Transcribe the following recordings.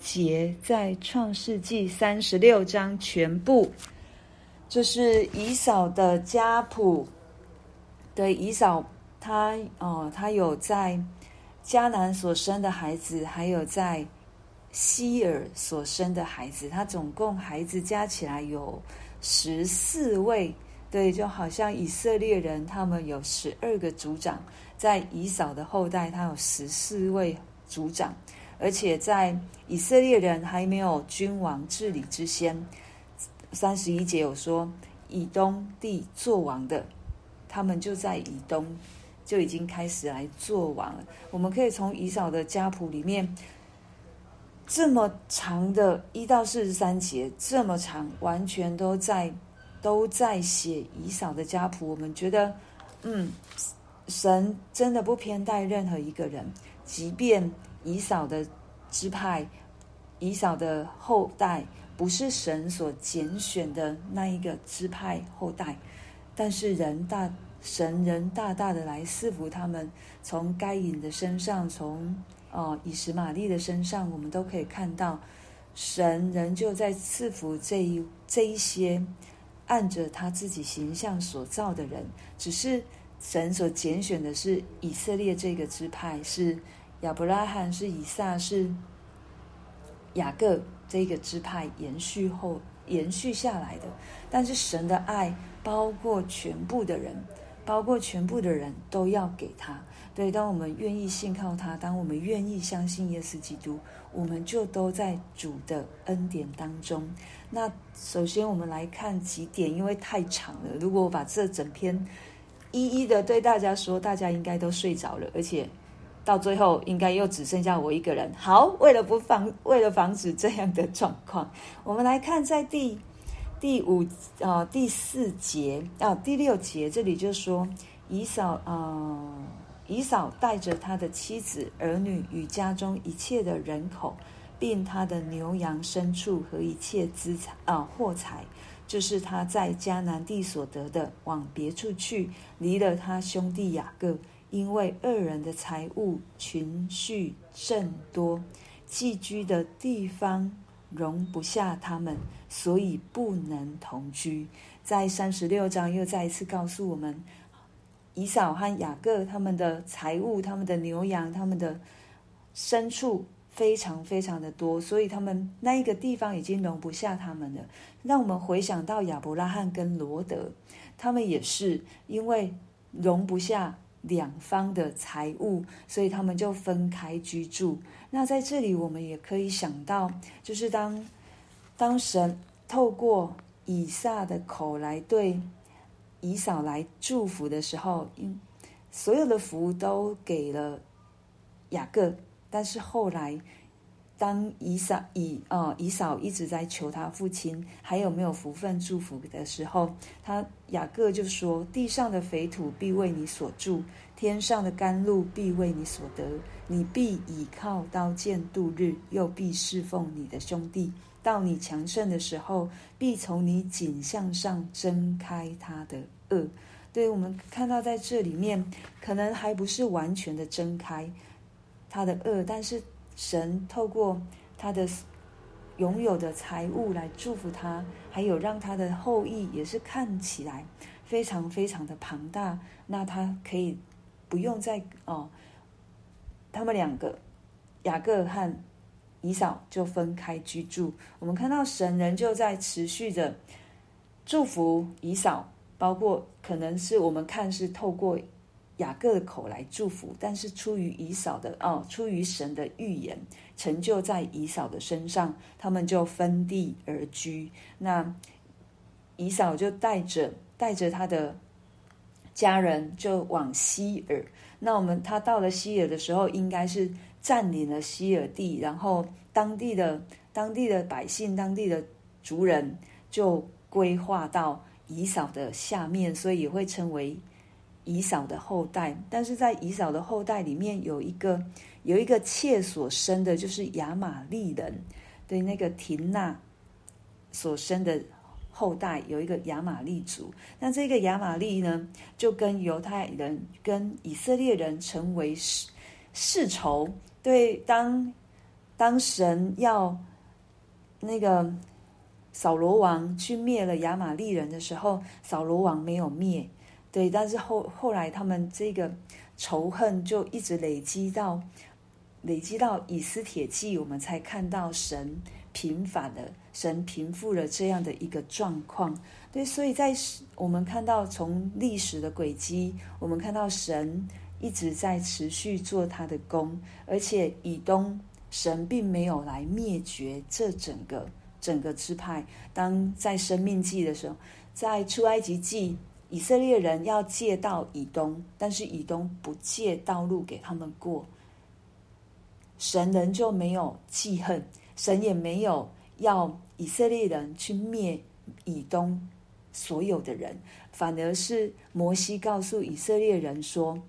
节，在创世纪三十六章全部，这是以扫的家谱。对，以扫他哦，他有在迦南所生的孩子，还有在希珥所生的孩子，他总共孩子加起来有十四位。对，就好像以色列人，他们有十二个族长，在以扫的后代，他有十四位族长，而且在以色列人还没有君王治理之先，三十一节有说，以东地作王的，他们就在以东就已经开始来作王了。我们可以从以扫的家谱里面，这么长的一到四十三节，这么长，完全都在。都在写以扫的家谱，我们觉得，嗯，神真的不偏待任何一个人，即便以扫的支派、以扫的后代不是神所拣选的那一个支派后代，但是人大神人大大的来赐福他们，从该隐的身上，从哦以实玛利的身上，我们都可以看到，神仍旧在赐福这一这一些。按着他自己形象所造的人，只是神所拣选的是以色列这个支派，是亚伯拉罕，是以撒，是雅各这个支派延续后延续下来的。但是神的爱包括全部的人，包括全部的人都要给他。对，当我们愿意信靠他，当我们愿意相信耶稣基督，我们就都在主的恩典当中。那首先我们来看几点，因为太长了。如果我把这整篇一一的对大家说，大家应该都睡着了，而且到最后应该又只剩下我一个人。好，为了不防，为了防止这样的状况，我们来看在第第五啊、呃、第四节啊第六节这里就说以扫啊。以扫带着他的妻子、儿女与家中一切的人口，并他的牛羊牲畜和一切资产啊货财，就是他在迦南地所得的，往别处去，离了他兄弟雅各，因为二人的财物群畜甚多，寄居的地方容不下他们，所以不能同居。在三十六章又再一次告诉我们。以扫和雅各他们的财物、他们的牛羊、他们的牲畜非常非常的多，所以他们那一个地方已经容不下他们了。让我们回想到亚伯拉罕跟罗德，他们也是因为容不下两方的财物，所以他们就分开居住。那在这里，我们也可以想到，就是当当神透过以撒的口来对。以扫来祝福的时候，因所有的福都给了雅各，但是后来当以嫂以啊以嫂一直在求他父亲还有没有福分祝福的时候，他雅各就说：“地上的肥土必为你所住，天上的甘露必为你所得，你必倚靠刀剑度日，又必侍奉你的兄弟。”到你强盛的时候，必从你颈项上挣开他的恶。对，我们看到在这里面，可能还不是完全的挣开他的恶，但是神透过他的拥有的财物来祝福他，还有让他的后裔也是看起来非常非常的庞大。那他可以不用再哦，他们两个雅各和。以扫就分开居住，我们看到神仍旧在持续的祝福以扫，包括可能是我们看是透过雅各的口来祝福，但是出于以扫的哦，出于神的预言成就在以扫的身上，他们就分地而居。那以扫就带着带着他的家人就往西尔。那我们他到了西尔的时候，应该是。占领了西尔地，然后当地的当地的百姓、当地的族人就归化到以扫的下面，所以也会称为以扫的后代。但是在以扫的后代里面，有一个有一个妾所生的，就是亚玛利人，对那个亭纳所生的后代，有一个亚玛利族。那这个亚玛利呢，就跟犹太人、跟以色列人成为世世仇。对，当当神要那个扫罗王去灭了亚玛利人的时候，扫罗王没有灭，对，但是后后来他们这个仇恨就一直累积到累积到以斯帖记，我们才看到神平反了，神平复了这样的一个状况。对，所以在我们看到从历史的轨迹，我们看到神一直在持续做他的工，而且以东。神并没有来灭绝这整个整个支派。当在生命记的时候，在出埃及记，以色列人要借道以东，但是以东不借道路给他们过，神人就没有记恨，神也没有要以色列人去灭以东所有的人，反而是摩西告诉以色列人说。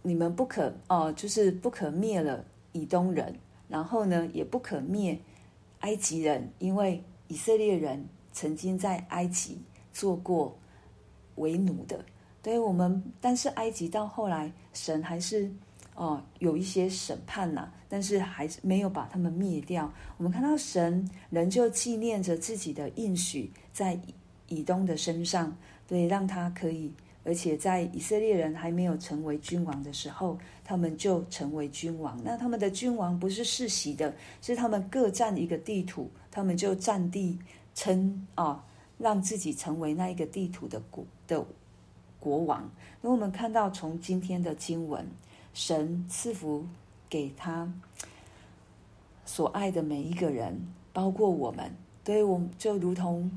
你们不可哦，就是不可灭了以东人，然后呢，也不可灭埃及人，因为以色列人曾经在埃及做过为奴的。对我们，但是埃及到后来，神还是哦有一些审判呐，但是还是没有把他们灭掉。我们看到神仍旧纪念着自己的应许在以东的身上，对，让他可以。而且在以色列人还没有成为君王的时候，他们就成为君王。那他们的君王不是世袭的，是他们各占一个地土，他们就占地称啊，让自己成为那一个地图的国的国王。那我们看到从今天的经文，神赐福给他所爱的每一个人，包括我们。对，我们就如同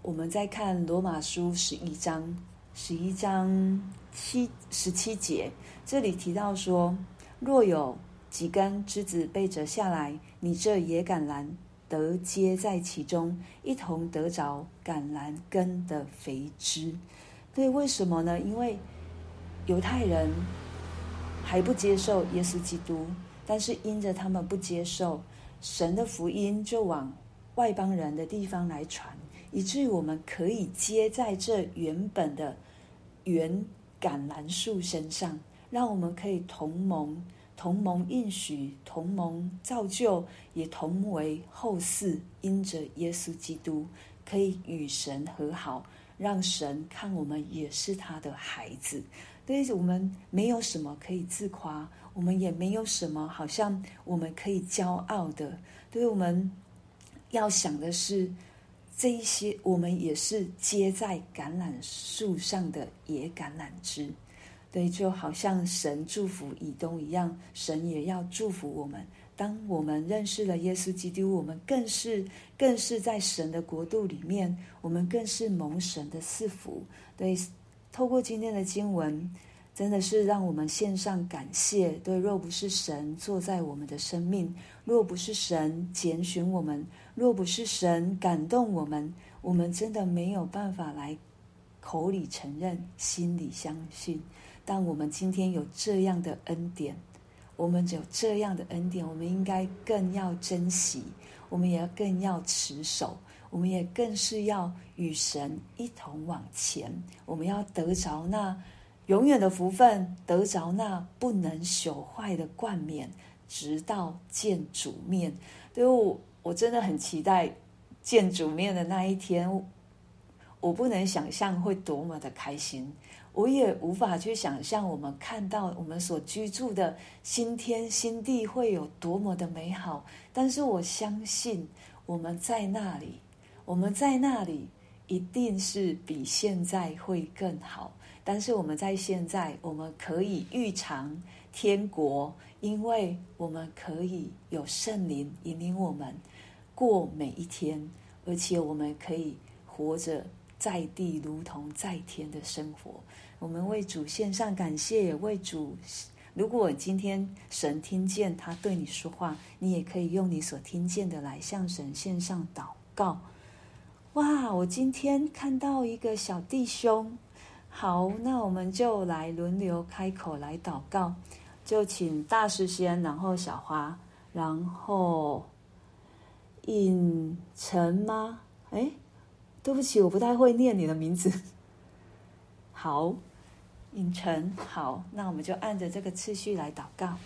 我们在看罗马书十一章。十一章七十七节，这里提到说：若有几根枝子被折下来，你这野橄榄得接在其中，一同得着橄榄根的肥枝。对，为什么呢？因为犹太人还不接受耶稣基督，但是因着他们不接受神的福音，就往外邦人的地方来传，以至于我们可以接在这原本的。原橄榄树身上，让我们可以同盟同盟应许，同盟造就，也同为后嗣，因着耶稣基督可以与神和好，让神看我们也是他的孩子。对，我们没有什么可以自夸，我们也没有什么好像我们可以骄傲的。对，我们要想的是。这一些，我们也是接在橄榄树上的野橄榄枝，对，就好像神祝福以东一样，神也要祝福我们。当我们认识了耶稣基督，我们更是更是在神的国度里面，我们更是蒙神的赐福。对，透过今天的经文，真的是让我们献上感谢。对，若不是神坐在我们的生命，若不是神拣选我们。若不是神感动我们，我们真的没有办法来口里承认、心里相信。但我们今天有这样的恩典，我们有这样的恩典，我们应该更要珍惜，我们也要更要持守，我们也更是要与神一同往前。我们要得着那永远的福分，得着那不能朽坏的冠冕，直到见主面。对我。我真的很期待见主面的那一天，我不能想象会多么的开心，我也无法去想象我们看到我们所居住的新天新地会有多么的美好。但是我相信我们在那里，我们在那里一定是比现在会更好。但是我们在现在，我们可以预尝天国，因为我们可以有圣灵引领我们。过每一天，而且我们可以活着在地，如同在天的生活。我们为主献上感谢，也为主。如果今天神听见他对你说话，你也可以用你所听见的来向神献上祷告。哇！我今天看到一个小弟兄，好，那我们就来轮流开口来祷告。就请大师先，然后小花，然后。尹晨吗？哎，对不起，我不太会念你的名字。好，影城，好，那我们就按着这个次序来祷告。